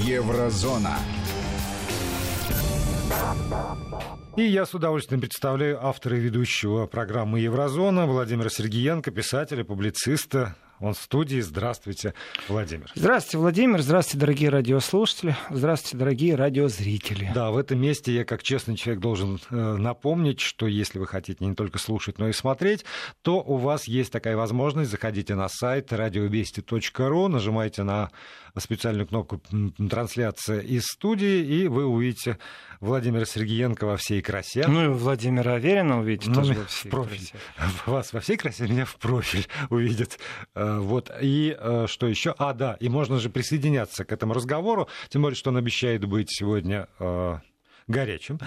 Еврозона. И я с удовольствием представляю автора и ведущего программы «Еврозона» Владимира Сергеенко, писателя, публициста, он в студии. Здравствуйте, Владимир. Здравствуйте, Владимир. Здравствуйте, дорогие радиослушатели. Здравствуйте, дорогие радиозрители. Да, в этом месте я, как честный человек, должен э, напомнить, что если вы хотите не только слушать, но и смотреть, то у вас есть такая возможность. Заходите на сайт радиовести.ру, нажимайте на специальную кнопку «Трансляция из студии», и вы увидите Владимира Сергеенко во всей красе. Ну и Владимира Аверина увидите ну, тоже во всей в профиль. красе. Вас во всей красе, меня в профиль увидят. Э, вот. И э, что еще? А, да, и можно же присоединяться к этому разговору, тем более, что он обещает быть сегодня э, горячим.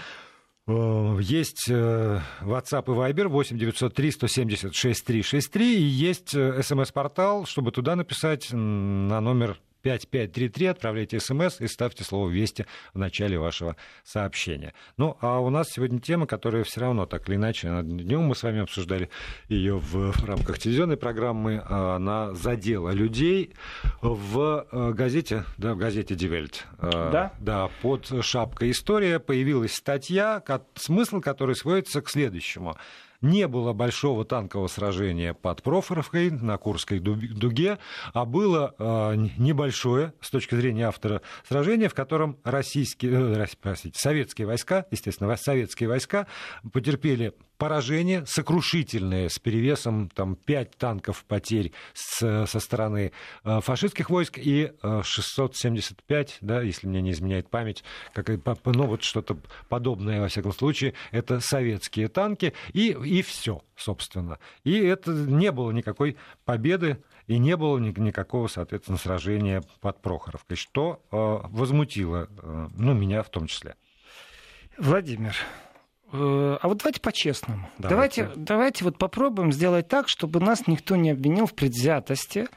Есть WhatsApp и Viber 8 903 170 6363 и есть смс-портал, чтобы туда написать на номер 5533, отправляйте смс и ставьте слово «Вести» в начале вашего сообщения. Ну, а у нас сегодня тема, которая все равно так или иначе, днем мы с вами обсуждали ее в рамках телевизионной программы, а, она задела людей в э, газете, да, в газете «Дивельт». А, да? Да, под шапкой «История» появилась статья, смысл которой сводится к следующему – не было большого танкового сражения под Профоровкой на Курской дуге, а было э, небольшое, с точки зрения автора, сражение, в котором российские, э, простите, советские войска, естественно, советские войска потерпели поражение сокрушительное с перевесом там, 5 танков потерь с, со стороны э, фашистских войск и 675, э, да, если мне не изменяет память, как, ну, вот что-то подобное, во всяком случае, это советские танки, и, и все, собственно. И это не было никакой победы и не было никакого, соответственно, сражения под Прохоровкой, что э, возмутило, ну, меня в том числе. Владимир, а вот давайте по-честному. Давайте. давайте, давайте вот попробуем сделать так, чтобы нас никто не обвинил в предвзятости.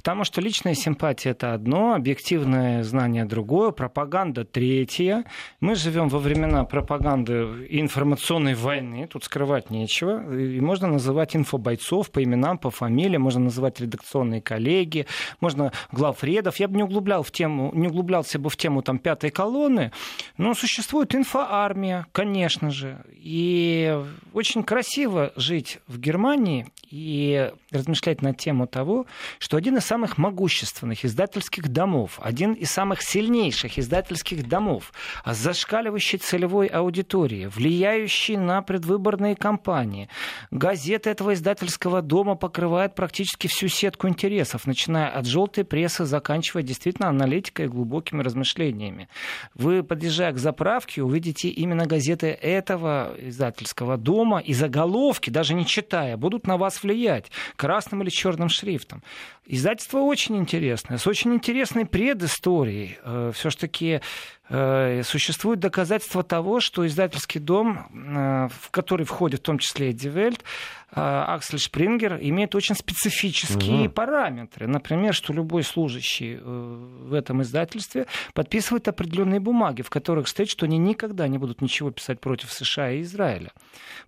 Потому что личная симпатия это одно, объективное знание другое, пропаганда третье. Мы живем во времена пропаганды и информационной войны, тут скрывать нечего. И можно называть инфобойцов по именам, по фамилиям, можно называть редакционные коллеги, можно главредов. Я бы не, углублял в тему, не углублялся бы в тему там, пятой колонны, но существует инфоармия, конечно же. И очень красиво жить в Германии и размышлять на тему того, что один из самых могущественных издательских домов, один из самых сильнейших издательских домов, с зашкаливающей целевой аудиторией, влияющий на предвыборные кампании. Газеты этого издательского дома покрывают практически всю сетку интересов, начиная от желтой прессы, заканчивая действительно аналитикой и глубокими размышлениями. Вы, подъезжая к заправке, увидите именно газеты этого издательского дома, и заголовки, даже не читая, будут на вас влиять красным или черным шрифтом. Издательство очень интересное, с очень интересной предысторией. Э, Все-таки Э, существуют доказательства того, что издательский дом, э, в который входит в том числе и Дивельт, э, Аксель Шпрингер, имеет очень специфические угу. параметры. Например, что любой служащий в этом издательстве подписывает определенные бумаги, в которых стоит, что они никогда не будут ничего писать против США и Израиля.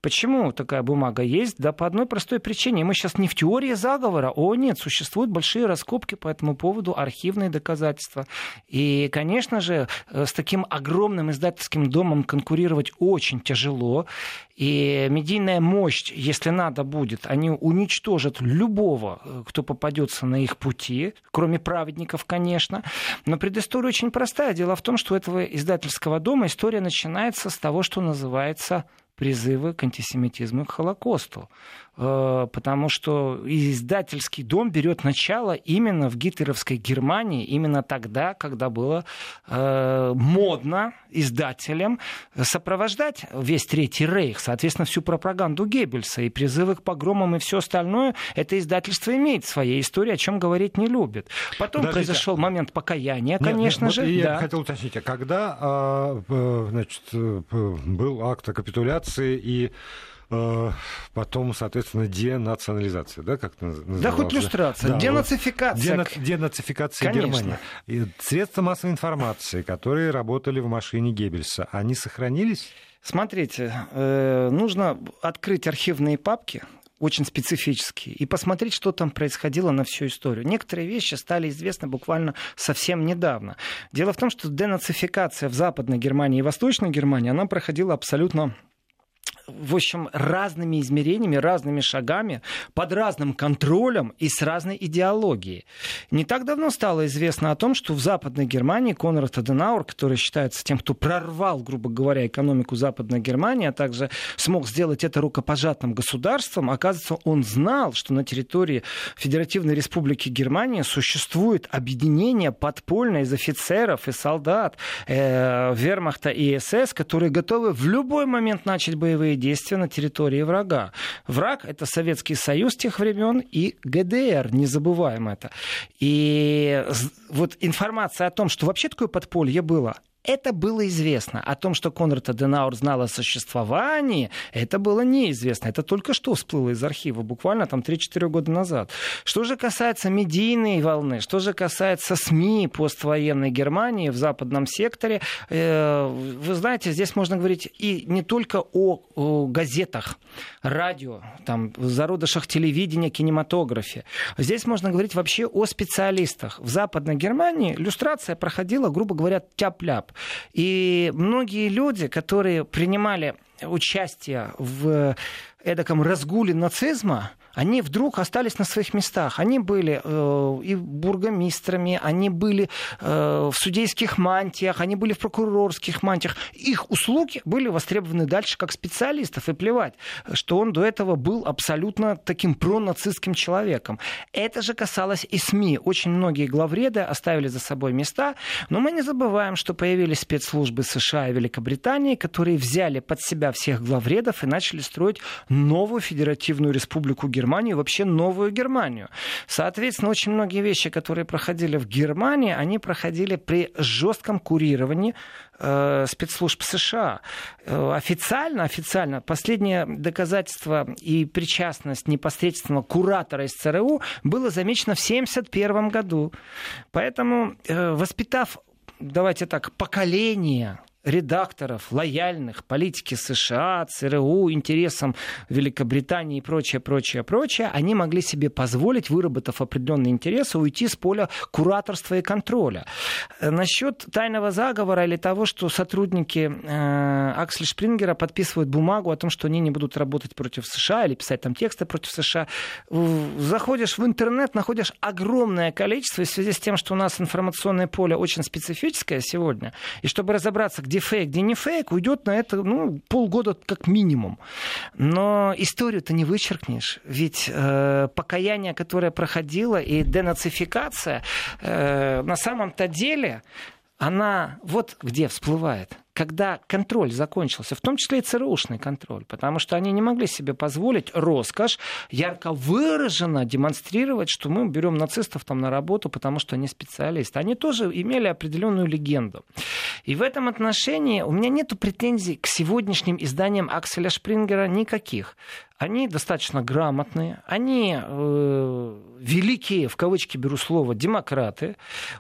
Почему такая бумага есть? Да по одной простой причине. Мы сейчас не в теории заговора. О, нет, существуют большие раскопки по этому поводу, архивные доказательства. И, конечно же, с таким огромным издательским домом конкурировать очень тяжело. И медийная мощь, если надо будет, они уничтожат любого, э, кто попадется на их пути, кроме праведников, конечно. Но предыстория очень простая. Дело в том, что у этого издательского дома история начинается с того, что называется призывы к антисемитизму и к Холокосту. Э, потому что издательский дом берет начало именно в гитлеровской Германии, именно тогда, когда было э, модно издателям сопровождать весь Третий Рейх, соответственно, всю пропаганду Геббельса и призывы к погромам и все остальное, это издательство имеет своей истории, о чем говорить не любит. Потом Подождите. произошел момент покаяния, конечно нет, же. Я да. хотел уточнить, а когда а, значит, был акт о капитуляции и Э, потом, соответственно, денационализация, да, как это называлось? Да, хоть иллюстрация, да, денацификация. Вот, денацификация Конечно. Германии. И средства массовой информации, которые работали в машине Геббельса, они сохранились? Смотрите, э, нужно открыть архивные папки очень специфические, и посмотреть, что там происходило на всю историю. Некоторые вещи стали известны буквально совсем недавно. Дело в том, что денацификация в Западной Германии и Восточной Германии, она проходила абсолютно в общем, разными измерениями, разными шагами, под разным контролем и с разной идеологией. Не так давно стало известно о том, что в Западной Германии Конрад Аденауэр, который считается тем, кто прорвал, грубо говоря, экономику Западной Германии, а также смог сделать это рукопожатным государством, оказывается, он знал, что на территории Федеративной Республики Германия существует объединение подпольное из офицеров и солдат э, вермахта и СС, которые готовы в любой момент начать боевые действия на территории врага. Враг — это Советский Союз тех времен и ГДР, не забываем это. И вот информация о том, что вообще такое подполье было, это было известно. О том, что Конрад Аденауэр знал о существовании, это было неизвестно. Это только что всплыло из архива, буквально там 3-4 года назад. Что же касается медийной волны, что же касается СМИ поствоенной Германии в западном секторе, э, вы знаете, здесь можно говорить и не только о, о газетах, радио, там, зародышах телевидения, кинематографе. Здесь можно говорить вообще о специалистах. В Западной Германии иллюстрация проходила, грубо говоря, тяп-ляп. И многие люди, которые принимали участие в эдаком разгуле нацизма, они вдруг остались на своих местах. Они были э, и бургомистрами, они были э, в судейских мантиях, они были в прокурорских мантиях. Их услуги были востребованы дальше как специалистов. И плевать, что он до этого был абсолютно таким пронацистским человеком. Это же касалось и СМИ. Очень многие главреды оставили за собой места. Но мы не забываем, что появились спецслужбы США и Великобритании, которые взяли под себя всех главредов и начали строить новую федеративную республику Германии Германию, вообще новую Германию. Соответственно, очень многие вещи, которые проходили в Германии, они проходили при жестком курировании э, спецслужб США. Э, официально, официально, последнее доказательство и причастность непосредственного куратора из ЦРУ было замечено в 1971 году. Поэтому, э, воспитав давайте так, поколение редакторов, лояльных политике США, ЦРУ, интересам Великобритании и прочее, прочее, прочее, они могли себе позволить, выработав определенные интересы, уйти с поля кураторства и контроля. Э, насчет тайного заговора или того, что сотрудники э, Аксель Шпрингера подписывают бумагу о том, что они не будут работать против США или писать там тексты против США, заходишь в интернет, находишь огромное количество, в связи с тем, что у нас информационное поле очень специфическое сегодня, и чтобы разобраться, где фейк, где не фейк, уйдет на это ну, полгода как минимум. Но историю-то не вычеркнешь. Ведь э, покаяние, которое проходило, и денацификация, э, на самом-то деле, она вот где всплывает когда контроль закончился, в том числе и ЦРУшный контроль, потому что они не могли себе позволить роскошь ярко выраженно демонстрировать, что мы берем нацистов там на работу, потому что они специалисты. Они тоже имели определенную легенду. И в этом отношении у меня нет претензий к сегодняшним изданиям Акселя Шпрингера никаких. Они достаточно грамотные, они э, великие, в кавычки беру слово, демократы.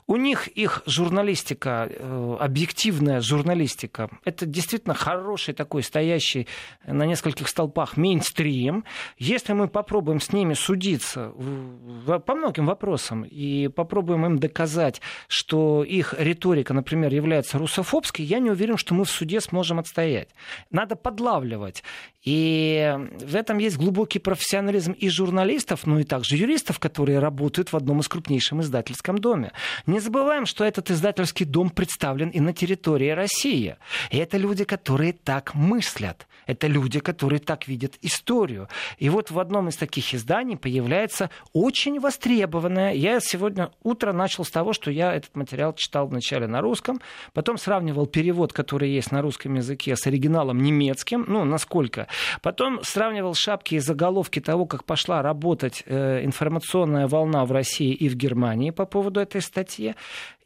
У них их журналистика, э, объективная журналистика, это действительно хороший такой стоящий на нескольких столпах мейнстрим. Если мы попробуем с ними судиться в, по многим вопросам и попробуем им доказать, что их риторика, например, является русофобской, я не уверен, что мы в суде сможем отстоять. Надо подлавливать. И в этом есть глубокий профессионализм и журналистов, ну и также юристов, которые работают в одном из крупнейших издательском доме. Не забываем, что этот издательский дом представлен и на территории России. И это люди, которые так мыслят. Это люди, которые так видят историю. И вот в одном из таких изданий появляется очень востребованное. Я сегодня утро начал с того, что я этот материал читал вначале на русском, потом сравнивал перевод, который есть на русском языке, с оригиналом немецким, ну, насколько. Потом сравнивал шапки и заголовки того, как пошла работать э, информационная волна в России и в Германии по поводу этой статьи.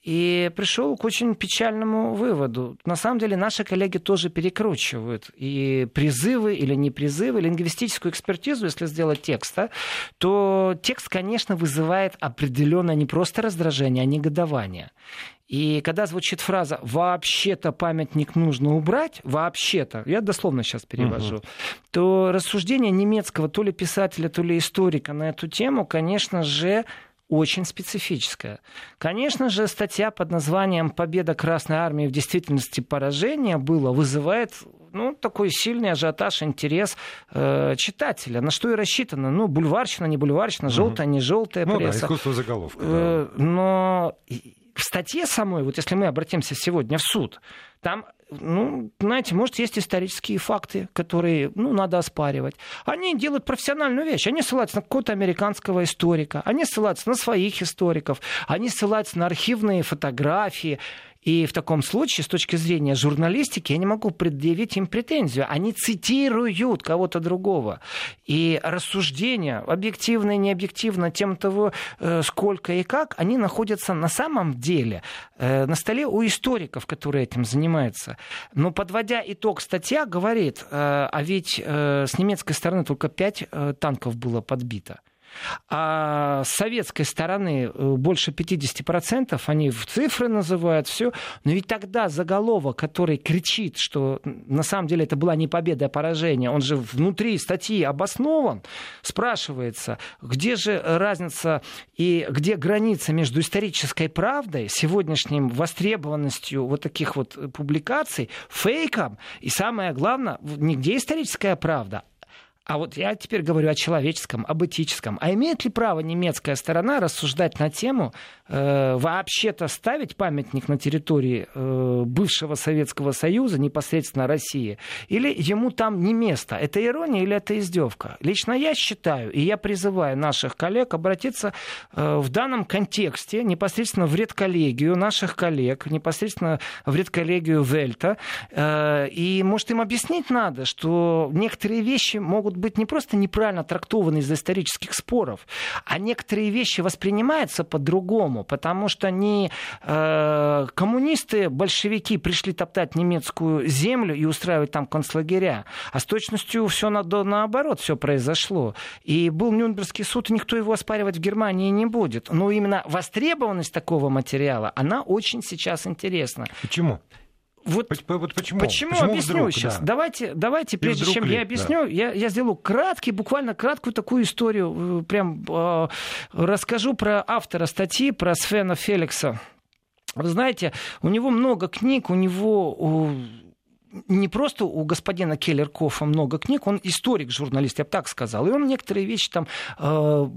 И пришел к очень печальному выводу. На самом деле наши коллеги тоже перекручивают и призывы или не призывы, лингвистическую экспертизу, если сделать текст, да, то текст, конечно, вызывает определенное не просто раздражение, а негодование. И когда звучит фраза «вообще-то памятник нужно убрать», «вообще-то», я дословно сейчас перевожу, угу. то рассуждение немецкого то ли писателя, то ли историка на эту тему, конечно же, очень специфическое. Конечно же, статья под названием «Победа Красной Армии в действительности поражение» было, вызывает ну, такой сильный ажиотаж, интерес э, читателя. На что и рассчитано? Ну, бульварщина, не бульварщина, желтая, не желтая ну, пресса. Да, искусство заголовка. Э, да. Но в статье самой, вот если мы обратимся сегодня в суд, там, ну, знаете, может, есть исторические факты, которые, ну, надо оспаривать. Они делают профессиональную вещь. Они ссылаются на какого-то американского историка, они ссылаются на своих историков, они ссылаются на архивные фотографии. И в таком случае, с точки зрения журналистики, я не могу предъявить им претензию. Они цитируют кого-то другого. И рассуждения, объективно и необъективно, тем того, э, сколько и как, они находятся на самом деле э, на столе у историков, которые этим занимаются. Но подводя итог, статья говорит, э, а ведь с немецкой стороны только пять танков было подбито. А с советской стороны э, больше 50%, они в цифры называют все. Но ведь тогда заголовок, который кричит, что на самом деле это была не победа, а поражение, он же внутри статьи обоснован, спрашивается, где же разница и где граница между исторической правдой, сегодняшним востребованностью вот таких вот публикаций, фейком, и самое главное, нигде историческая правда, а вот я теперь говорю о человеческом, об этическом. А имеет ли право немецкая сторона рассуждать на тему, э, вообще-то ставить памятник на территории э, бывшего Советского Союза, непосредственно России, или ему там не место? Это ирония или это издевка? Лично я считаю, и я призываю наших коллег обратиться э, в данном контексте непосредственно в редколлегию наших коллег, непосредственно в редколлегию Вельта. Э, и, может, им объяснить надо, что некоторые вещи могут могут быть не просто неправильно трактованы из-за исторических споров, а некоторые вещи воспринимаются по-другому, потому что не э, коммунисты, большевики пришли топтать немецкую землю и устраивать там концлагеря, а с точностью все на, наоборот все произошло. И был Нюрнбергский суд, и никто его оспаривать в Германии не будет. Но именно востребованность такого материала, она очень сейчас интересна. Почему? Вот, вот почему? Почему, почему объясню вдруг, сейчас? Да. Давайте, давайте, прежде чем ли, я объясню, да. я, я сделаю краткий, буквально краткую такую историю, э, прям э, расскажу про автора статьи, про Свена Феликса. Вы знаете, у него много книг, у него не просто у господина Келлеркофа много книг, он историк, журналист, я бы так сказал. И он некоторые вещи там э,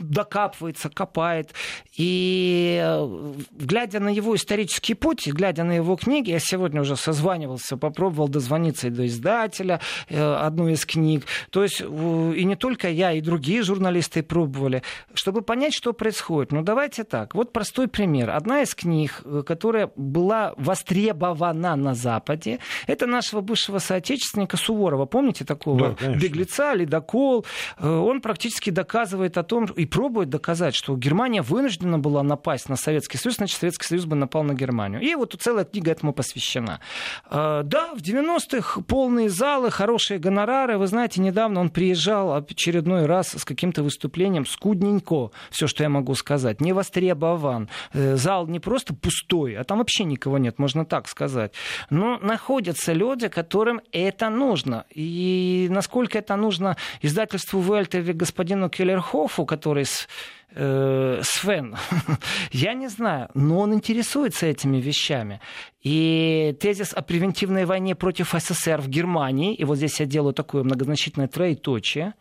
докапывается, копает. И э, глядя на его исторический путь, глядя на его книги, я сегодня уже созванивался, попробовал дозвониться и до издателя э, одной из книг. То есть и не только я, и другие журналисты пробовали, чтобы понять, что происходит. Ну давайте так. Вот простой пример. Одна из книг, э, которая была востребована на Западе, это нашего бывшего соотечественника Суворова. Помните такого да, беглеца, ледокол? Он практически доказывает о том, и пробует доказать, что Германия вынуждена была напасть на Советский Союз, значит, Советский Союз бы напал на Германию. И вот целая книга этому посвящена. А, да, в 90-х полные залы, хорошие гонорары. Вы знаете, недавно он приезжал очередной раз с каким-то выступлением скудненько, все, что я могу сказать, не востребован. Э, зал не просто пустой, а там вообще никого нет, можно так сказать. Но находятся люди, которым это нужно. И насколько это нужно издательству Вельт или господину Келлерхофу, который с, э, Свен, я не знаю, но он интересуется этими вещами. И тезис о превентивной войне против СССР в Германии, и вот здесь я делаю такое многозначительное троеточие,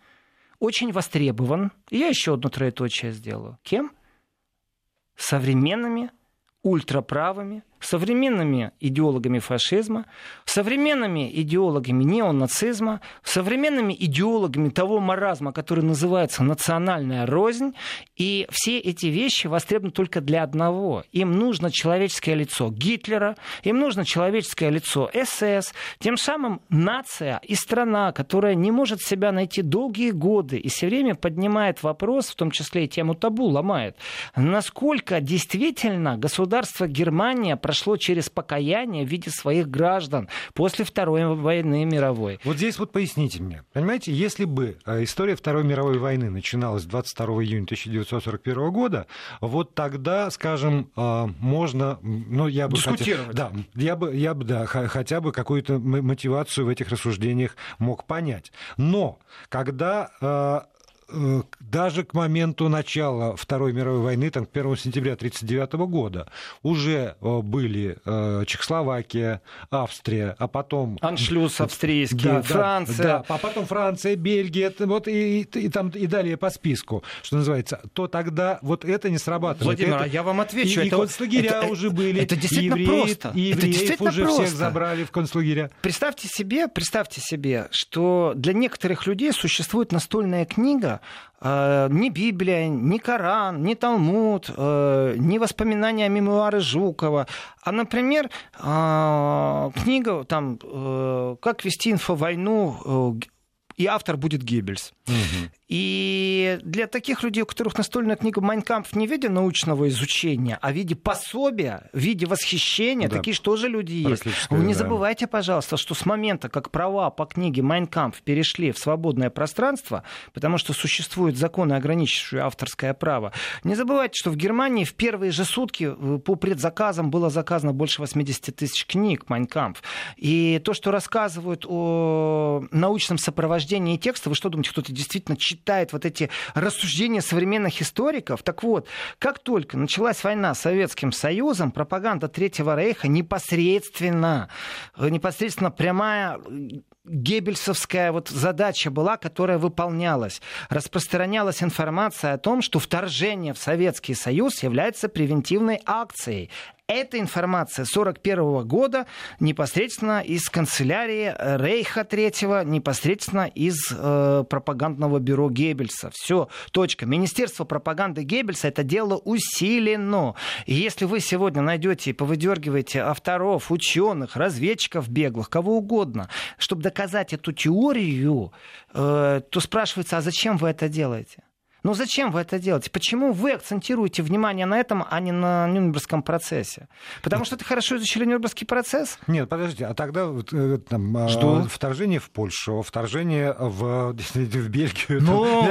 очень востребован. И я еще одно троеточие сделаю. Кем? Современными ультраправыми, современными идеологами фашизма, современными идеологами неонацизма, современными идеологами того маразма, который называется национальная рознь. И все эти вещи востребованы только для одного. Им нужно человеческое лицо Гитлера, им нужно человеческое лицо СС. Тем самым нация и страна, которая не может себя найти долгие годы и все время поднимает вопрос, в том числе и тему табу ломает, насколько действительно государство Германия прошло через покаяние в виде своих граждан после Второй войны мировой. Вот здесь вот поясните мне. Понимаете, если бы э, история Второй мировой войны начиналась 22 июня 1941 года, вот тогда, скажем, э, можно, ну, я бы... Дискутировать. Хотя, да, я бы, я бы, да, хотя бы какую-то мотивацию в этих рассуждениях мог понять. Но когда Э, даже к моменту начала Второй мировой войны, там, 1 сентября 1939 года, уже э, были э, Чехословакия, Австрия, а потом... Аншлюз австрийский, да, Франция. Да, да, а потом Франция, Бельгия, вот и, и, и, там, и далее по списку, что называется, то тогда вот это не срабатывает. Владимир, это, а я вам отвечу. И, это, и концлагеря это, уже были. Это действительно евреев, просто. И евреев это действительно уже просто. всех забрали в концлагеря. Представьте себе, представьте себе, что для некоторых людей существует настольная книга, Э, ни Библия, ни Коран, ни Талмуд, э, ни воспоминания о мемуары Жукова, а, например, э, книга там «Как вести инфовойну» и автор будет Геббельс. Угу. И для таких людей, у которых настольная книга «Майн кампф» не в виде научного изучения, а в виде пособия, в виде восхищения, да. такие же тоже люди есть. Вы не да. забывайте, пожалуйста, что с момента, как права по книге «Майн кампф» перешли в свободное пространство, потому что существуют законы, ограничивающие авторское право, не забывайте, что в Германии в первые же сутки э, по предзаказам было заказано больше 80 тысяч книг «Майнкамп». И то, что рассказывают о научном сопровождении текста, вы что думаете, кто-то действительно читает вот эти рассуждения современных историков. Так вот, как только началась война с Советским Союзом, пропаганда Третьего Рейха непосредственно, непосредственно прямая геббельсовская вот задача была, которая выполнялась. Распространялась информация о том, что вторжение в Советский Союз является превентивной акцией. Эта информация 1941 года непосредственно из канцелярии Рейха III, непосредственно из э, пропагандного бюро Геббельса. Все, точка. Министерство пропаганды Геббельса это дело усилено. И если вы сегодня найдете и повыдергиваете авторов, ученых, разведчиков беглых, кого угодно, чтобы доказать эту теорию, э, то спрашивается, а зачем вы это делаете? Но зачем вы это делаете? Почему вы акцентируете внимание на этом, а не на Нюрнбергском процессе? Потому что ты хорошо изучили Нюрнбергский процесс? Нет, подождите, а тогда э, там, а, что? вторжение в Польшу, вторжение в, в Бельгию. Ну,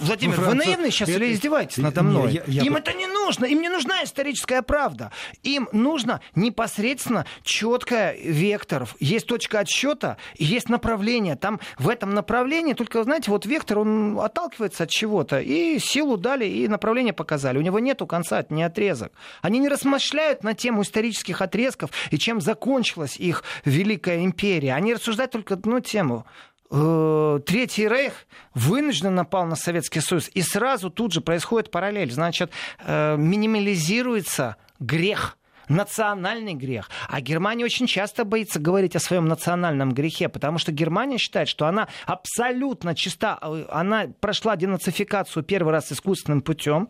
Владимир, вы наивный сейчас это... или издеваетесь надо мной? Я, я... Им это не нужно, им не нужна историческая правда. Им нужно непосредственно четкая векторов. Есть точка отсчета, есть направление. Там в этом направлении, только, знаете, вот вектор, он отталкивается от чего-то и силу дали, и направление показали. У него нету конца, не отрезок. Они не размышляют на тему исторических отрезков и чем закончилась их Великая империя. Они рассуждают только одну тему э, Третий Рейх вынужденно напал на Советский Союз, и сразу тут же происходит параллель. Значит, э, минимализируется грех национальный грех. А Германия очень часто боится говорить о своем национальном грехе, потому что Германия считает, что она абсолютно чиста. Она прошла денацификацию первый раз искусственным путем,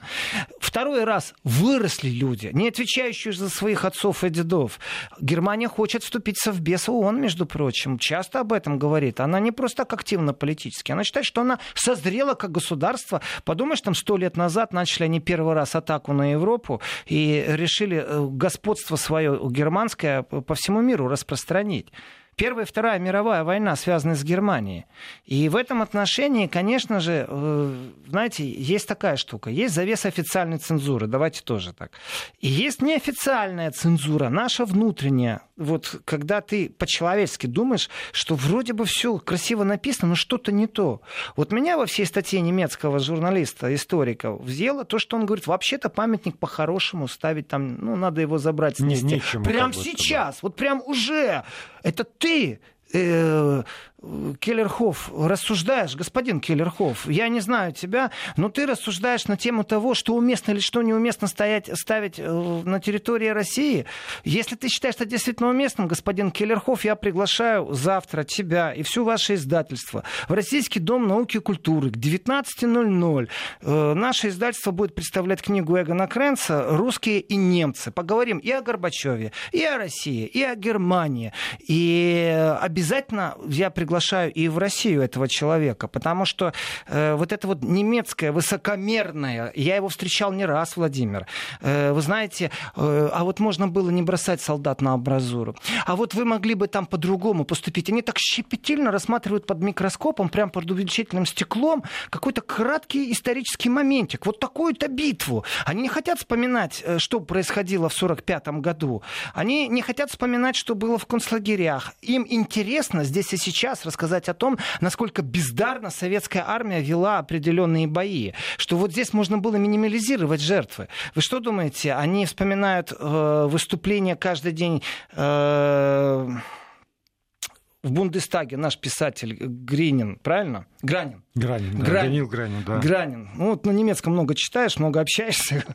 второй раз выросли люди, не отвечающие за своих отцов и дедов. Германия хочет вступить в Совбез ООН, между прочим, часто об этом говорит. Она не просто так активно политически, она считает, что она созрела как государство. Подумаешь, там сто лет назад начали они первый раз атаку на Европу и решили э, господствовать господство свое германское по всему миру распространить. Первая и Вторая мировая война связаны с Германией. И в этом отношении, конечно же, э, знаете, есть такая штука. Есть завес официальной цензуры, давайте тоже так. И есть неофициальная цензура, наша внутренняя. Вот когда ты по-человечески думаешь, что вроде бы все красиво написано, но что-то не то. Вот меня во всей статье немецкого журналиста, историка, взяло то, что он говорит, вообще-то памятник по-хорошему ставить там, ну, надо его забрать, снести. Не, Прям сейчас, да. вот прям уже. Это ты э, Келлерхоф, рассуждаешь, господин Келлерхоф, я не знаю тебя, но ты рассуждаешь на тему того, что уместно или что неуместно стоять, ставить э, на территории России. Если ты считаешь это действительно уместным, господин Келлерхоф, я приглашаю завтра тебя и все ваше издательство в Российский дом науки и культуры к 19.00. Э, наше издательство будет представлять книгу Эгона Кренца «Русские и немцы». Поговорим и о Горбачеве, и о России, и о Германии. И обязательно я приглашаю приглашаю и в Россию этого человека, потому что э, вот это вот немецкое, высокомерное, я его встречал не раз, Владимир. Э, вы знаете, э, а вот можно было не бросать солдат на абразуру. А вот вы могли бы там по-другому поступить. Они так щепетильно рассматривают под микроскопом, прям под увеличительным стеклом, какой-то краткий исторический моментик. Вот такую-то битву. Они не хотят вспоминать, э, что происходило в 1945 году. Они не хотят вспоминать, что было в концлагерях. Им интересно здесь и сейчас рассказать о том, насколько бездарно советская армия вела определенные бои. Что вот здесь можно было минимализировать жертвы. Вы что думаете, они вспоминают э, выступления каждый день э, Бундестаге наш писатель Гринин, правильно? Гранин. Гранин, да, Гранин. Данил Гранин, да. Гранин. Ну, вот на немецком много читаешь, много общаешься.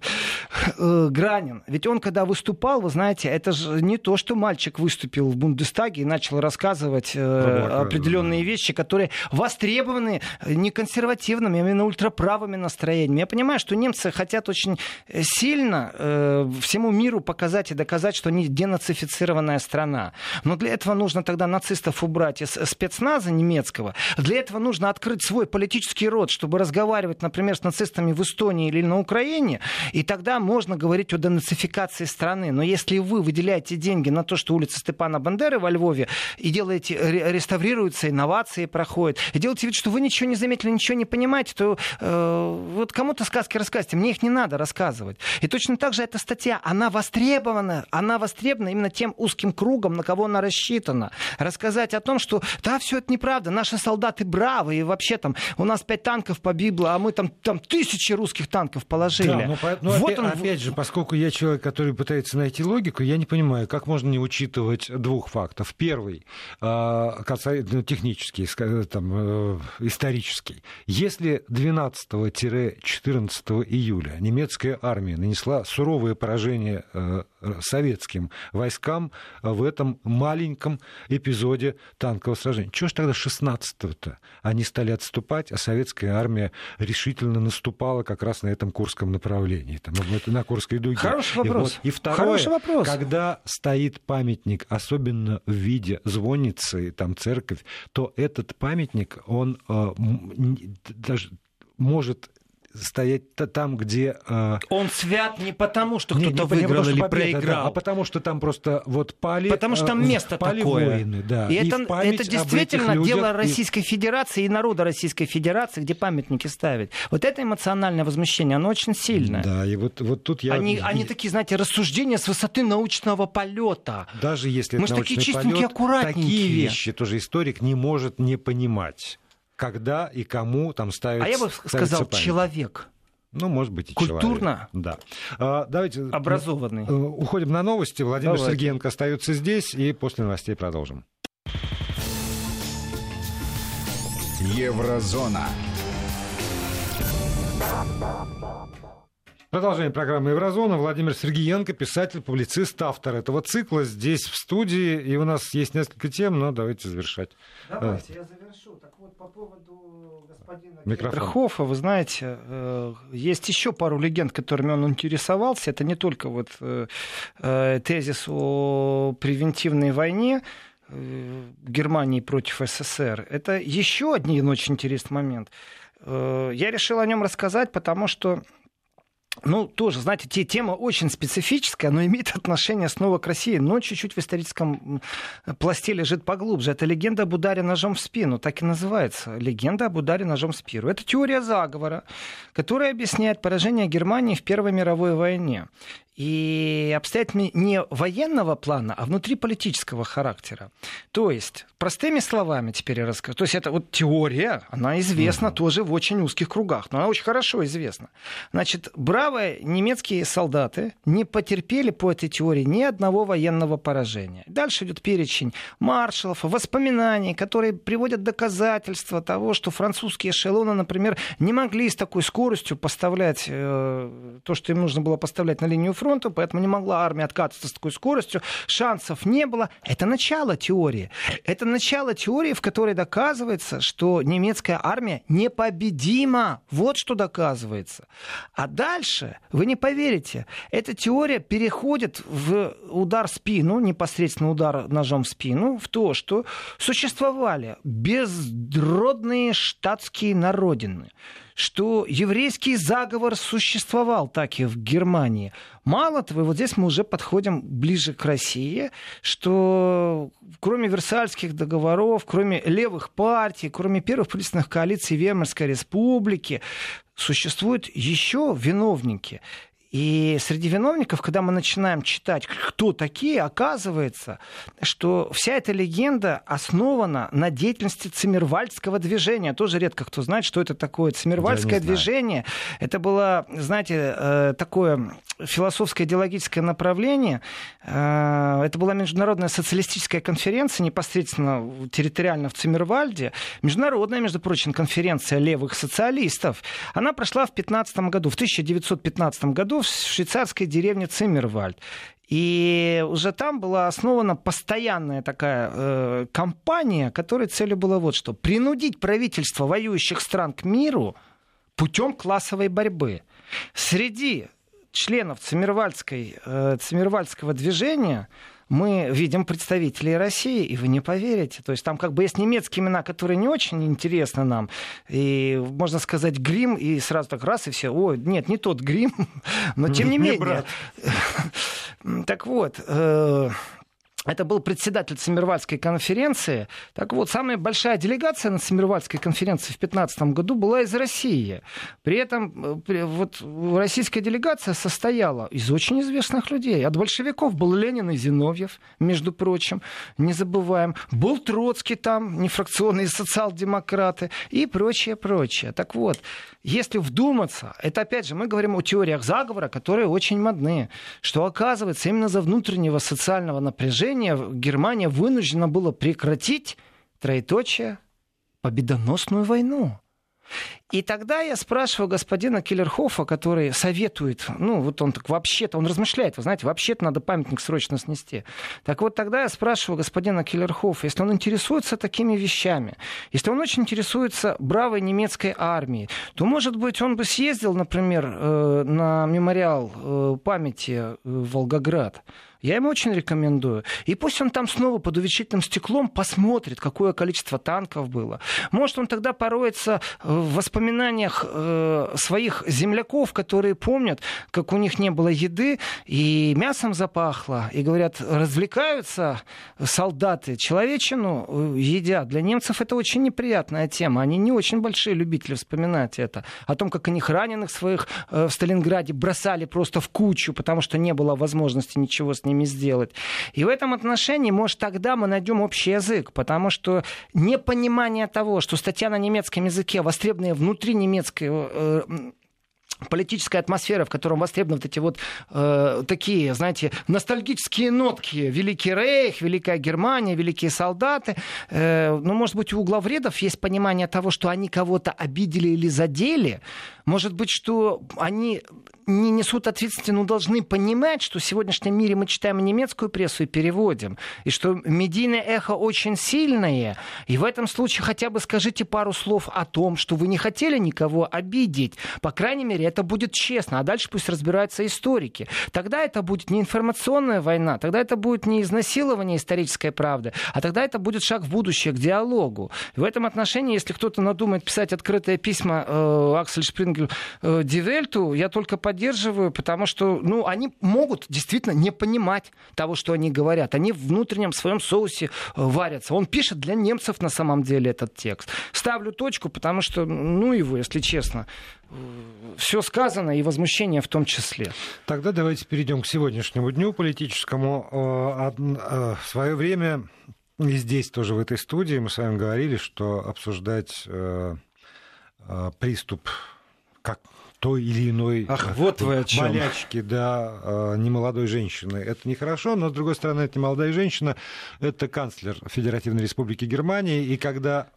Э, Гранин. Ведь он, когда выступал, вы знаете, это же не то, что мальчик выступил в Бундестаге и начал рассказывать э, определенные вещи, которые востребованы не консервативными, а именно ультраправыми настроениями. Я понимаю, что немцы хотят очень сильно э, всему миру показать и доказать, что они денацифицированная страна. Но для этого нужно тогда нацистов убрать из спецназа немецкого. Для этого нужно открыть свой политический род, чтобы разговаривать, например, с нацистами в Эстонии или на Украине, и тогда можно говорить о денацификации страны. Но если вы выделяете деньги на то, что улица Степана Бандеры во Львове, и делаете, реставрируются, инновации проходят, и делаете вид, что вы ничего не заметили, ничего не понимаете, то э, вот кому-то сказки рассказывайте, мне их не надо рассказывать. И точно так же эта статья, она востребована, она востребована именно тем узким кругом, на кого она рассчитана. Рассказать о том, что да, все это неправда, наши солдаты бравы, и вообще там у нас пять танков погибло, а мы там, там тысячи русских танков положили. Да, но, но вот опять, он... опять же, поскольку я человек, который пытается найти логику, я не понимаю, как можно не учитывать двух фактов. Первый, а, касается технический, там, э, исторический. Если 12-14 июля немецкая армия нанесла суровое поражение э, советским войскам в этом маленьком эпизоде танкового сражения, чего ж тогда 16-то они стали отступать, а советская армия решительно наступала как раз на этом Курском направлении, там, на Курской дуге. Хороший вопрос. И, вот, и второе, Хороший вопрос. когда стоит памятник, особенно в виде звонницы, там церковь, то этот памятник, он э, даже может стоять там, где... Э... Он свят не потому, что кто-то выиграл или победа, проиграл. Да, а потому что там просто вот пали... Потому что там э, место пали такое. Воины, да. И, и это, это действительно людях... дело Российской Федерации и народа Российской Федерации, где памятники ставить. Вот это эмоциональное возмущение, оно очень сильное. Да, и вот, вот тут я... Они, они такие, знаете, рассуждения с высоты научного полета. Даже если Мы это такие чистенькие, полет, аккуратненькие. Такие вещи тоже историк не может не понимать когда и кому там ставить. А я бы сказал, память. человек. Ну, может быть, и Культурно. Человек. Да. А, давайте образованный. Э, уходим на новости. Владимир Давайте. Сергеенко остается здесь, и после новостей продолжим. Еврозона. Продолжение программы «Еврозона». Владимир Сергеенко, писатель, публицист, автор этого цикла здесь в студии. И у нас есть несколько тем, но давайте завершать. Давайте, я завершу. Так вот, по поводу господина Микрофон. вы знаете, э, есть еще пару легенд, которыми он интересовался. Это не только вот э, э, тезис о превентивной войне, Германии против СССР. Это еще один очень интересный момент. Я решил о нем рассказать, потому что ну, тоже, знаете, те, тема очень специфическая, но имеет отношение снова к России, но чуть-чуть в историческом пласте лежит поглубже. Это легенда об ударе ножом в спину, так и называется. Легенда об ударе ножом в спину. Это теория заговора, которая объясняет поражение Германии в Первой мировой войне. И обстоятельствами не военного плана, а внутриполитического характера. То есть, простыми словами теперь я расскажу. То есть это вот теория, она известна mm-hmm. тоже в очень узких кругах, но она очень хорошо известна. Значит, бравые немецкие солдаты не потерпели по этой теории ни одного военного поражения. Дальше идет перечень маршалов, воспоминаний, которые приводят доказательства того, что французские эшелоны, например, не могли с такой скоростью поставлять э, то, что им нужно было поставлять на линию фронта, поэтому не могла армия откатываться с такой скоростью, шансов не было. Это начало теории. Это начало теории, в которой доказывается, что немецкая армия непобедима. Вот что доказывается. А дальше, вы не поверите, эта теория переходит в удар в спину, непосредственно удар ножом в спину, в то, что существовали бездродные штатские народины что еврейский заговор существовал так и в Германии. Мало того, вот здесь мы уже подходим ближе к России, что кроме Версальских договоров, кроме левых партий, кроме первых правительственных коалиций Веймарской республики, существуют еще виновники. И среди виновников, когда мы начинаем читать, кто такие, оказывается, что вся эта легенда основана на деятельности Циммервальдского движения. Тоже редко кто знает, что это такое. Циммервальдское движение, это было, знаете, э, такое философское идеологическое направление. Э, это была международная социалистическая конференция, непосредственно территориально в Циммервальде. Международная, между прочим, конференция левых социалистов. Она прошла в 15 году, в 1915 году в швейцарской деревне Циммервальд. И уже там была основана постоянная такая э, компания, которой целью было вот что. Принудить правительство воюющих стран к миру путем классовой борьбы. Среди членов Циммервальдской, э, Циммервальдского движения мы видим представителей России, и вы не поверите. То есть там как бы есть немецкие имена, которые не очень интересны нам. И можно сказать грим, и сразу так раз, и все. О, нет, не тот грим, но тем не менее. Так вот, э, это был председатель Циммервальской конференции. Так вот, самая большая делегация на Циммервальской конференции в 2015 году была из России. При этом э, вот, российская делегация состояла из очень известных людей. От большевиков был Ленин и Зиновьев, между прочим, не забываем. Был Троцкий там, нефракционные социал-демократы и прочее, прочее. Так вот, если вдуматься, это опять же, мы говорим о теориях заговора, которые очень модные, что оказывается именно за внутреннего социального напряжения Германия вынуждена была прекратить, троеточие, победоносную войну. И тогда я спрашиваю господина Киллерхофа, который советует, ну, вот он так вообще-то, он размышляет, вы знаете, вообще-то надо памятник срочно снести. Так вот тогда я спрашиваю господина Киллерхофа, если он интересуется такими вещами, если он очень интересуется бравой немецкой армией, то, может быть, он бы съездил, например, э, на мемориал э, памяти в Волгоград, я ему очень рекомендую. И пусть он там снова под увеличительным стеклом посмотрит, какое количество танков было. Может, он тогда пороется в воспоминаниях э, своих земляков, которые помнят, как у них не было еды, и мясом запахло, и говорят, развлекаются солдаты, человечину э, едят. Для немцев это очень неприятная тема. Они не очень большие любители вспоминать это. О том, как они раненых своих э, в Сталинграде бросали просто в кучу, потому что не было возможности ничего с ними сделать. И в этом отношении, может, тогда мы найдем общий язык, потому что непонимание того, что статья на немецком языке, востребованная внутри немецкой э, политическая атмосфера, в котором востребованы вот эти вот э, такие, знаете, ностальгические нотки. Великий Рейх, Великая Германия, великие солдаты. Э, ну, может быть, у главредов есть понимание того, что они кого-то обидели или задели. Может быть, что они не несут ответственности, но должны понимать, что в сегодняшнем мире мы читаем немецкую прессу и переводим, и что медийное эхо очень сильное. И в этом случае хотя бы скажите пару слов о том, что вы не хотели никого обидеть. По крайней мере, это будет честно, а дальше пусть разбираются историки. Тогда это будет не информационная война, тогда это будет не изнасилование исторической правды, а тогда это будет шаг в будущее, к диалогу. И в этом отношении, если кто-то надумает писать открытые письма э, Аксель Шпрингер Шпигель, э, Дивельту я только поддерживаю, потому что ну, они могут действительно не понимать того, что они говорят. Они в внутреннем своем соусе э, варятся. Он пишет для немцев на самом деле этот текст. Ставлю точку, потому что, ну его, если честно, все сказано и возмущение в том числе. Тогда давайте перейдем к сегодняшнему дню политическому. В свое время и здесь тоже в этой студии мы с вами говорили, что обсуждать э, э, приступ как той или иной Ах, э, вот вы о чем. болячки, да, э, немолодой женщины. Это нехорошо, но, с другой стороны, это немолодая женщина, это канцлер Федеративной Республики Германии, и когда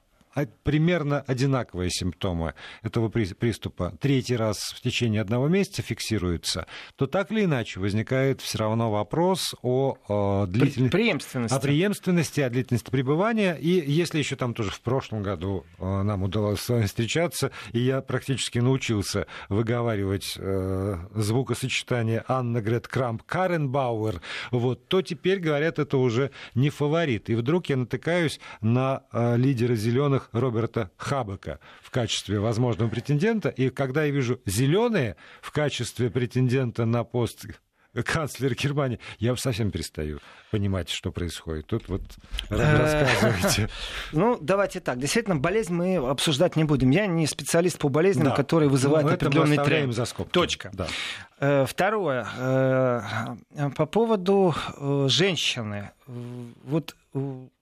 примерно одинаковые симптомы этого приступа третий раз в течение одного месяца фиксируются, то так или иначе возникает все равно вопрос о, длительности, преемственности. о преемственности, о длительности пребывания. И если еще там тоже в прошлом году э, нам удалось с вами встречаться, и я практически научился выговаривать э, звукосочетание Анна Грет Крамп Каренбауэр, вот, то теперь, говорят, это уже не фаворит. И вдруг я натыкаюсь на э, лидера зеленых зеленых Роберта Хабека в качестве возможного претендента. И когда я вижу зеленые в качестве претендента на пост канцлера Германии, я совсем перестаю понимать, что происходит. Тут вот э, рассказывайте. Ну, давайте так. Действительно, болезнь мы обсуждать не будем. Я не специалист по болезням, которые вызывают ну, определенный тренд. за скобки. Точка. Э, второе. Э, по поводу женщины. Вот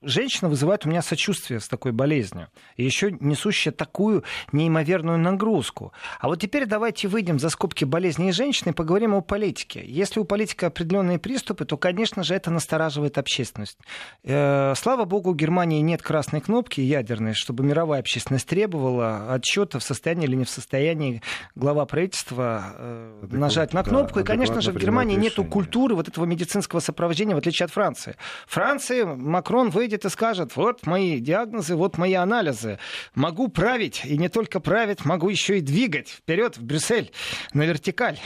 женщина вызывает у меня сочувствие с такой болезнью, и еще несущая такую неимоверную нагрузку. А вот теперь давайте выйдем за скобки болезни и женщины и поговорим о политике. Если у политика определенные приступы, то, конечно же, это настораживает общественность. Э, слава богу, у Германии нет красной кнопки ядерной, чтобы мировая общественность требовала отчета в состоянии или не в состоянии глава правительства э, нажать на кнопку. Да, и, конечно же, в Германии нет культуры вот этого медицинского сопровождения, в отличие от Франции. Франции Макрон выйдет и скажет, вот мои диагнозы, вот мои анализы. Могу править, и не только править, могу еще и двигать вперед в Брюссель на вертикаль.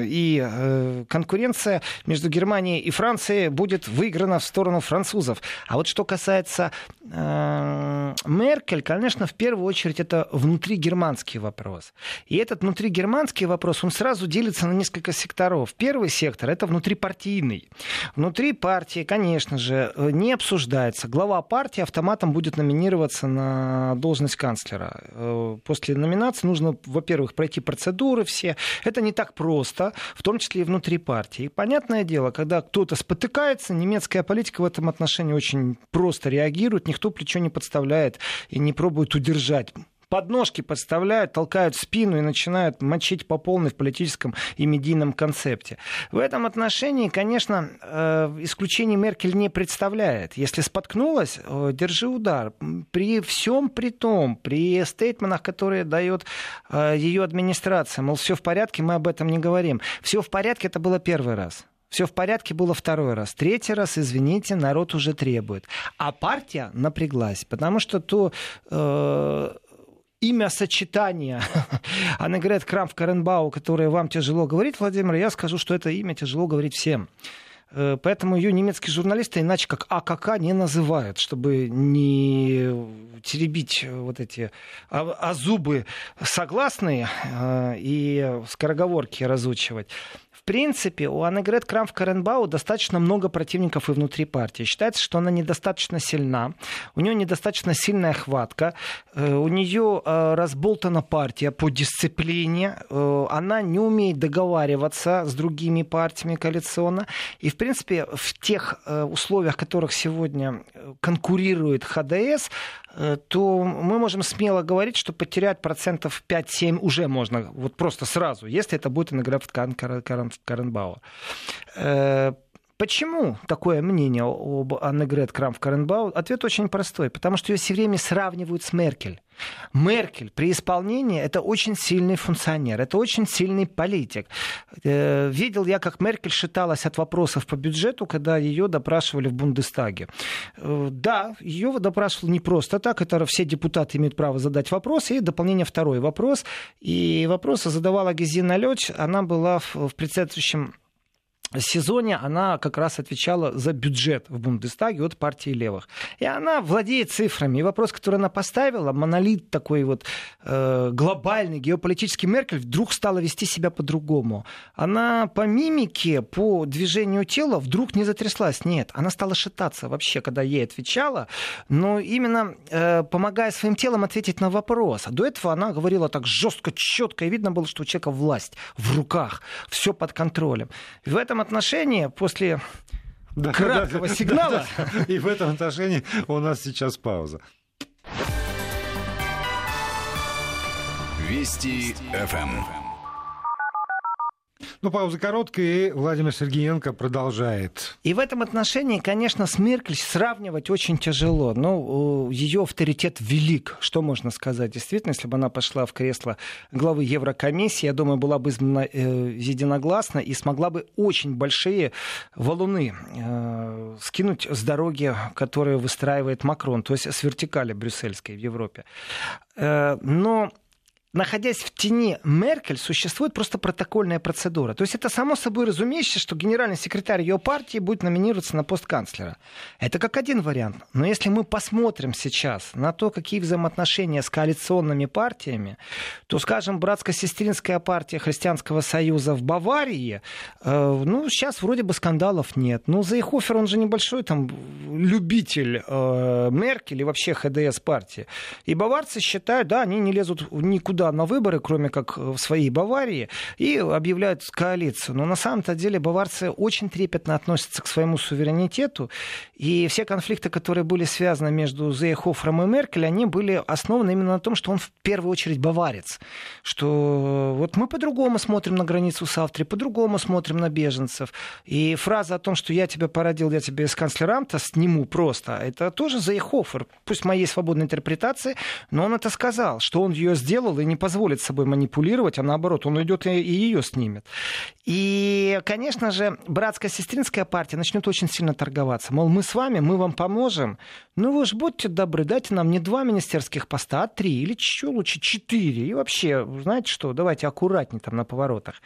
И э, конкуренция между Германией и Францией будет выиграна в сторону французов. А вот что касается э, Меркель, конечно, в первую очередь это внутригерманский вопрос. И этот внутригерманский вопрос, он сразу делится на несколько секторов. Первый сектор – это внутрипартийный. Внутри партии, конечно же, не обсуждается. Глава партии автоматом будет номинироваться на должность канцлера. Э, после номинации нужно, во-первых, пройти процедуры все. Это не так просто, в том числе и внутри партии. И понятное дело, когда кто-то спотыкается, немецкая политика в этом отношении очень просто реагирует, никто плечо не подставляет и не пробует удержать подножки подставляют, толкают спину и начинают мочить по полной в политическом и медийном концепте. В этом отношении, конечно, э, исключение Меркель не представляет. Если споткнулась, э, держи удар. При всем при том, при стейтментах, которые дает э, ее администрация, мол, все в порядке, мы об этом не говорим. Все в порядке, это было первый раз. Все в порядке было второй раз. Третий раз, извините, народ уже требует. А партия напряглась, потому что то э, имя сочетания Аннегрет Крамф Каренбау, которое вам тяжело говорить, Владимир, я скажу, что это имя тяжело говорить всем. Э, поэтому ее немецкие журналисты иначе как АКК не называют, чтобы не теребить вот эти а, а зубы согласные э, и скороговорки разучивать. В принципе, у Аннегрет Крамф-Каренбау достаточно много противников и внутри партии. Считается, что она недостаточно сильна, у нее недостаточно сильная хватка, э, у нее э, разболтана партия по дисциплине, э, она не умеет договариваться с другими партиями коалиционно. И, в принципе, в тех условиях, в которых сегодня конкурирует ХДС, то мы можем смело говорить, что потерять процентов 5-7 уже можно, вот просто сразу, если это будет инограф Каренбауэр. Почему такое мнение об Аннегрет Крамф-Каренбау? Ответ очень простой. Потому что ее все время сравнивают с Меркель. Меркель при исполнении это очень сильный функционер, это очень сильный политик. Э, видел я, как Меркель шаталась от вопросов по бюджету, когда ее допрашивали в Бундестаге. Э, да, ее допрашивали не просто так, это все депутаты имеют право задать вопрос, и дополнение второй вопрос. И вопросы задавала Гезина Лёч, она была в председательствующем сезоне она как раз отвечала за бюджет в Бундестаге от партии левых. И она владеет цифрами. И вопрос, который она поставила, монолит такой вот э, глобальный, геополитический Меркель, вдруг стала вести себя по-другому. Она по мимике, по движению тела вдруг не затряслась. Нет, она стала шататься вообще, когда ей отвечала, но именно э, помогая своим телом ответить на вопрос. А до этого она говорила так жестко, четко, и видно было, что у человека власть в руках, все под контролем. И в этом отношении после да, краткого да, сигнала... Да, да. И в этом отношении у нас сейчас пауза. Вести ФМ. Ну, пауза короткая, и Владимир Сергеенко продолжает. И в этом отношении, конечно, с Меркель сравнивать очень тяжело. Но ее авторитет велик, что можно сказать. Действительно, если бы она пошла в кресло главы Еврокомиссии, я думаю, была бы избрана э, единогласно и смогла бы очень большие валуны э, скинуть с дороги, которую выстраивает Макрон, то есть с вертикали брюссельской в Европе. Э, но находясь в тени Меркель, существует просто протокольная процедура. То есть это само собой разумеющееся, что генеральный секретарь ее партии будет номинироваться на пост канцлера. Это как один вариант. Но если мы посмотрим сейчас на то, какие взаимоотношения с коалиционными партиями, то, скажем, братско-сестринская партия Христианского союза в Баварии, э, ну, сейчас вроде бы скандалов нет. Ну, Зейхофер, он же небольшой там любитель э, Меркель и вообще ХДС партии. И баварцы считают, да, они не лезут никуда туда на выборы, кроме как в своей Баварии, и объявляют коалицию. Но на самом-то деле баварцы очень трепетно относятся к своему суверенитету, и все конфликты, которые были связаны между Зейхофером и Меркель, они были основаны именно на том, что он в первую очередь баварец. Что вот мы по-другому смотрим на границу с Австрией, по-другому смотрим на беженцев. И фраза о том, что я тебя породил, я тебя из канцлерамта сниму просто, это тоже Зейхофер. Пусть моей свободной интерпретации, но он это сказал, что он ее сделал и не позволит собой манипулировать, а наоборот, он уйдет и ее снимет. И, конечно же, братско-сестринская партия начнет очень сильно торговаться. Мол, мы с вами, мы вам поможем. Ну вы ж будьте добры, дайте нам не два министерских поста, а три или еще лучше четыре. И вообще, знаете что, давайте аккуратнее там на поворотах.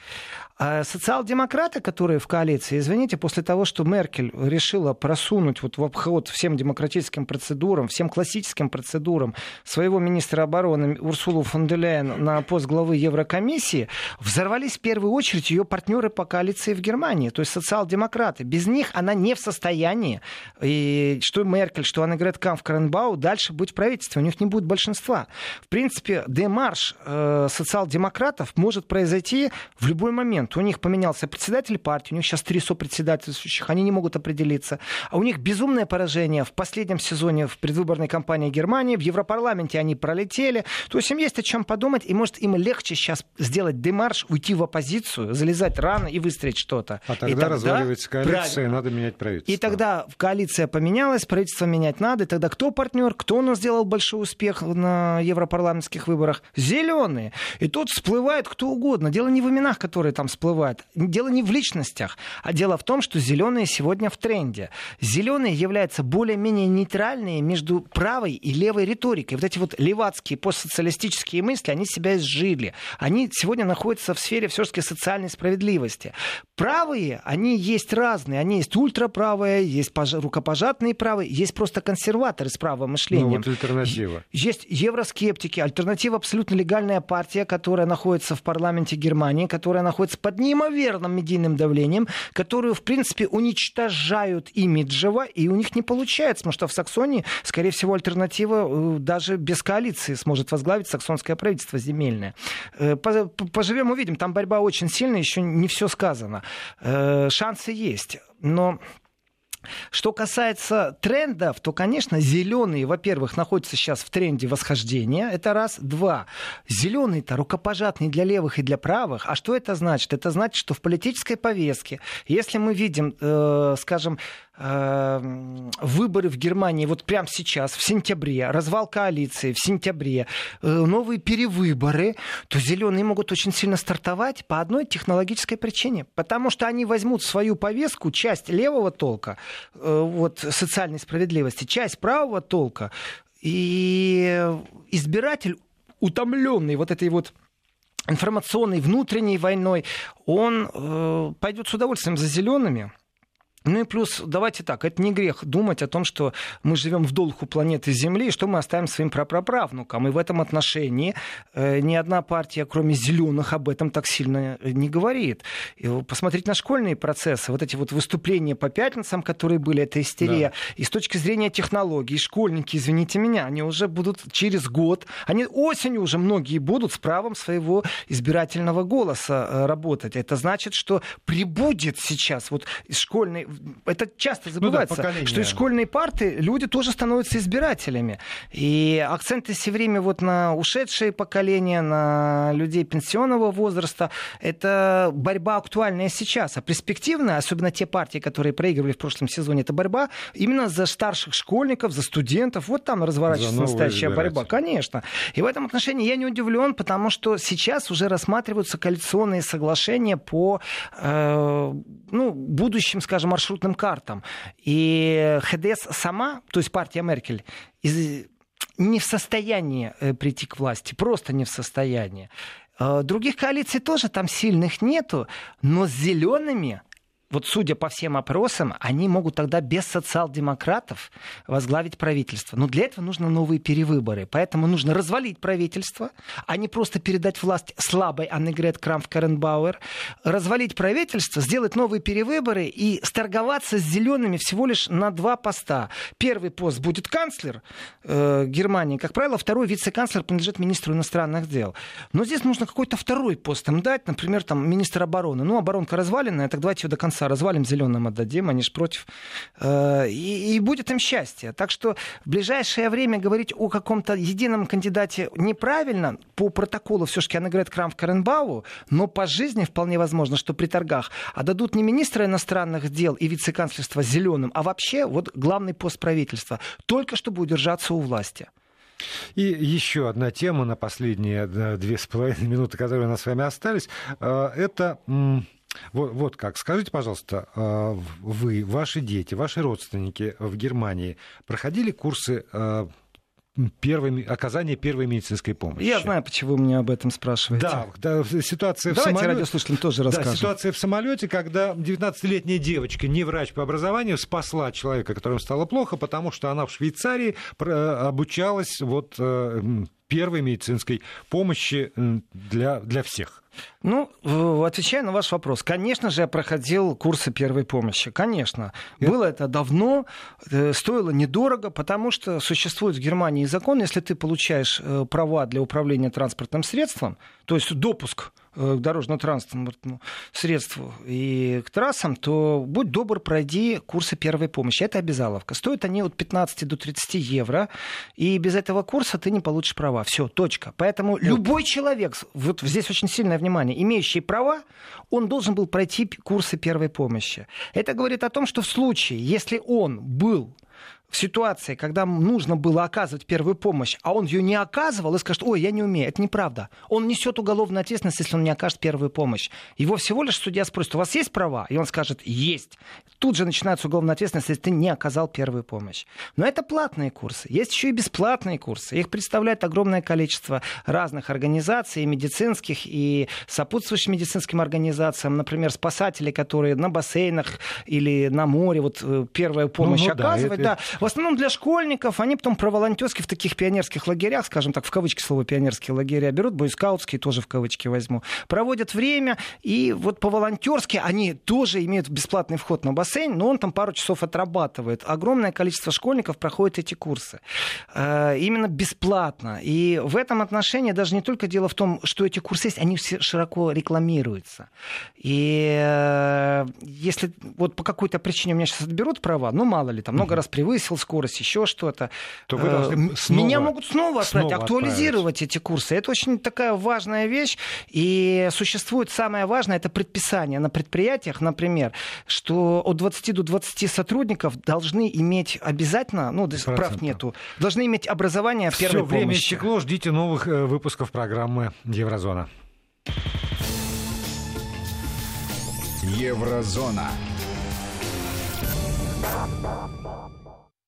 А социал-демократы, которые в коалиции, извините, после того, что Меркель решила просунуть вот в обход всем демократическим процедурам, всем классическим процедурам своего министра обороны Урсулу фон де Ляйен на пост главы Еврокомиссии, взорвались в первую очередь ее партнеры по коалиции в Германии, то есть социал-демократы. Без них она не в состоянии, и что Меркель, что Аннегрет Камф Кренбау, дальше быть в правительстве. У них не будет большинства. В принципе, демарш э, социал-демократов может произойти в любой момент. У них поменялся председатель партии, у них сейчас три сопредседательствующих, они не могут определиться. А у них безумное поражение в последнем сезоне в предвыборной кампании Германии, в Европарламенте они пролетели. То есть им есть о чем подумать подумать, и может им легче сейчас сделать демарш, уйти в оппозицию, залезать рано и выстроить что-то. А тогда, и тогда разваливается коалиция, правильно. и надо менять правительство. И тогда коалиция поменялась, правительство менять надо, и тогда кто партнер, кто у нас сделал большой успех на европарламентских выборах? Зеленые. И тут всплывает кто угодно. Дело не в именах, которые там всплывают. Дело не в личностях. А дело в том, что зеленые сегодня в тренде. Зеленые являются более-менее нейтральные между правой и левой риторикой. Вот эти вот левацкие постсоциалистические мысли, они себя изжили. Они сегодня находятся в сфере все-таки социальной справедливости. Правые, они есть разные. Они есть ультраправые, есть рукопожатные правые, есть просто консерваторы с правым мышлением. Ну, вот альтернатива. Есть евроскептики. Альтернатива абсолютно легальная партия, которая находится в парламенте Германии, которая находится под неимоверным медийным давлением, которую, в принципе, уничтожают имиджево, и у них не получается, потому что в Саксонии, скорее всего, альтернатива э, даже без коалиции сможет возглавить саксонское правительство правительство земельное. Э, поживем, увидим. Там борьба очень сильная, еще не все сказано. Э, шансы есть. Но что касается трендов, то, конечно, зеленые, во-первых, находятся сейчас в тренде восхождения. Это раз. Два. Зеленые-то рукопожатные для левых и для правых. А что это значит? Это значит, что в политической повестке, если мы видим, э, скажем, выборы в Германии вот прямо сейчас, в сентябре, развал коалиции в сентябре, э, новые перевыборы, то зеленые могут очень сильно стартовать по одной технологической причине. Потому что они возьмут свою повестку часть левого толка, э, вот, социальной справедливости, часть правого толка, и избиратель, утомленный вот этой вот информационной внутренней войной, он э, пойдет с удовольствием за зелеными. Ну и плюс, давайте так, это не грех думать о том, что мы живем в долг у планеты Земли, и что мы оставим своим прапраправнукам. И в этом отношении э, ни одна партия, кроме зеленых, об этом так сильно не говорит. И посмотреть на школьные процессы, вот эти вот выступления по пятницам, которые были, это истерия. Да. И с точки зрения технологий, школьники, извините меня, они уже будут через год, они осенью уже многие будут с правом своего избирательного голоса э, работать. Это значит, что прибудет сейчас вот школьный это часто забывается, ну да, что из школьной парты люди тоже становятся избирателями. И акценты все время вот на ушедшие поколения, на людей пенсионного возраста. Это борьба актуальная сейчас. А перспективная, особенно те партии, которые проигрывали в прошлом сезоне, это борьба именно за старших школьников, за студентов. Вот там разворачивается настоящая борьба. Конечно. И в этом отношении я не удивлен, потому что сейчас уже рассматриваются коалиционные соглашения по э, ну, будущим, скажем, маршрутам маршрутным картам. И ХДС сама, то есть партия Меркель, из, не в состоянии э, прийти к власти, просто не в состоянии. Э, других коалиций тоже там сильных нету, но с зелеными вот судя по всем опросам, они могут тогда без социал-демократов возглавить правительство. Но для этого нужны новые перевыборы. Поэтому нужно развалить правительство, а не просто передать власть слабой Аннегрет Крамф-Каренбауэр. Развалить правительство, сделать новые перевыборы и сторговаться с зелеными всего лишь на два поста. Первый пост будет канцлер э, Германии, как правило, второй вице-канцлер принадлежит министру иностранных дел. Но здесь нужно какой-то второй пост им дать, например, там министр обороны. Ну, оборонка разваленная, так давайте ее до конца конца развалим, зеленым отдадим, они же против. Э, и, и будет им счастье. Так что в ближайшее время говорить о каком-то едином кандидате неправильно. По протоколу все-таки она говорит Крам в Каренбау, но по жизни вполне возможно, что при торгах отдадут не министра иностранных дел и вице-канцлерства зеленым, а вообще вот главный пост правительства, только чтобы удержаться у власти. И еще одна тема на последние две с половиной минуты, которые у нас с вами остались, э, это вот, вот как. Скажите, пожалуйста, а, вы, ваши дети, ваши родственники в Германии проходили курсы а, первой, оказания первой медицинской помощи. Я знаю, почему вы меня об этом спрашиваете. Да, да ситуация Давайте в самолете... радиослушателям тоже расскажем. Да, ситуация в самолете, когда 19-летняя девочка, не врач по образованию, спасла человека, которому стало плохо, потому что она в Швейцарии обучалась вот э, первой медицинской помощи для, для всех. Ну, отвечая на ваш вопрос, конечно же, я проходил курсы первой помощи. Конечно. Это... Было это давно, э, стоило недорого, потому что существует в Германии закон, если ты получаешь э, права для управления транспортным средством, то есть допуск к дорожно-транспортному средству и к трассам, то будь добр, пройди курсы первой помощи. Это обязаловка. Стоят они от 15 до 30 евро, и без этого курса ты не получишь права. Все, точка. Поэтому любой человек, вот здесь очень сильное внимание, имеющий права, он должен был пройти курсы первой помощи. Это говорит о том, что в случае, если он был ситуации, когда нужно было оказывать первую помощь, а он ее не оказывал и скажет, ой, я не умею, это неправда. Он несет уголовную ответственность, если он не окажет первую помощь. Его всего лишь судья спросит, у вас есть права? И он скажет, есть. Тут же начинается уголовная ответственность, если ты не оказал первую помощь. Но это платные курсы. Есть еще и бесплатные курсы. Их представляет огромное количество разных организаций, и медицинских, и сопутствующих медицинским организациям. Например, спасатели, которые на бассейнах или на море вот э, первую помощь ну, ну, оказывают. Да, это... да. В основном для школьников, они потом про волонтерские в таких пионерских лагерях, скажем так, в кавычки слово пионерские лагеря берут, бойскаутские тоже в кавычки возьму, проводят время, и вот по-волонтерски они тоже имеют бесплатный вход на бассейн, но он там пару часов отрабатывает. Огромное количество школьников проходит эти курсы. Э, именно бесплатно. И в этом отношении даже не только дело в том, что эти курсы есть, они все широко рекламируются. И э, если вот по какой-то причине у меня сейчас отберут права, ну мало ли, там много раз превысил, повысил скорость, еще что-то. То вы должны э, снова, Меня могут снова отправить, снова актуализировать отправить. эти курсы. Это очень такая важная вещь. И существует самое важное, это предписание на предприятиях, например, что от 20 до 20 сотрудников должны иметь обязательно, ну, прав нету, должны иметь образование в первой время истекло, ждите новых э, выпусков программы «Еврозона». Еврозона.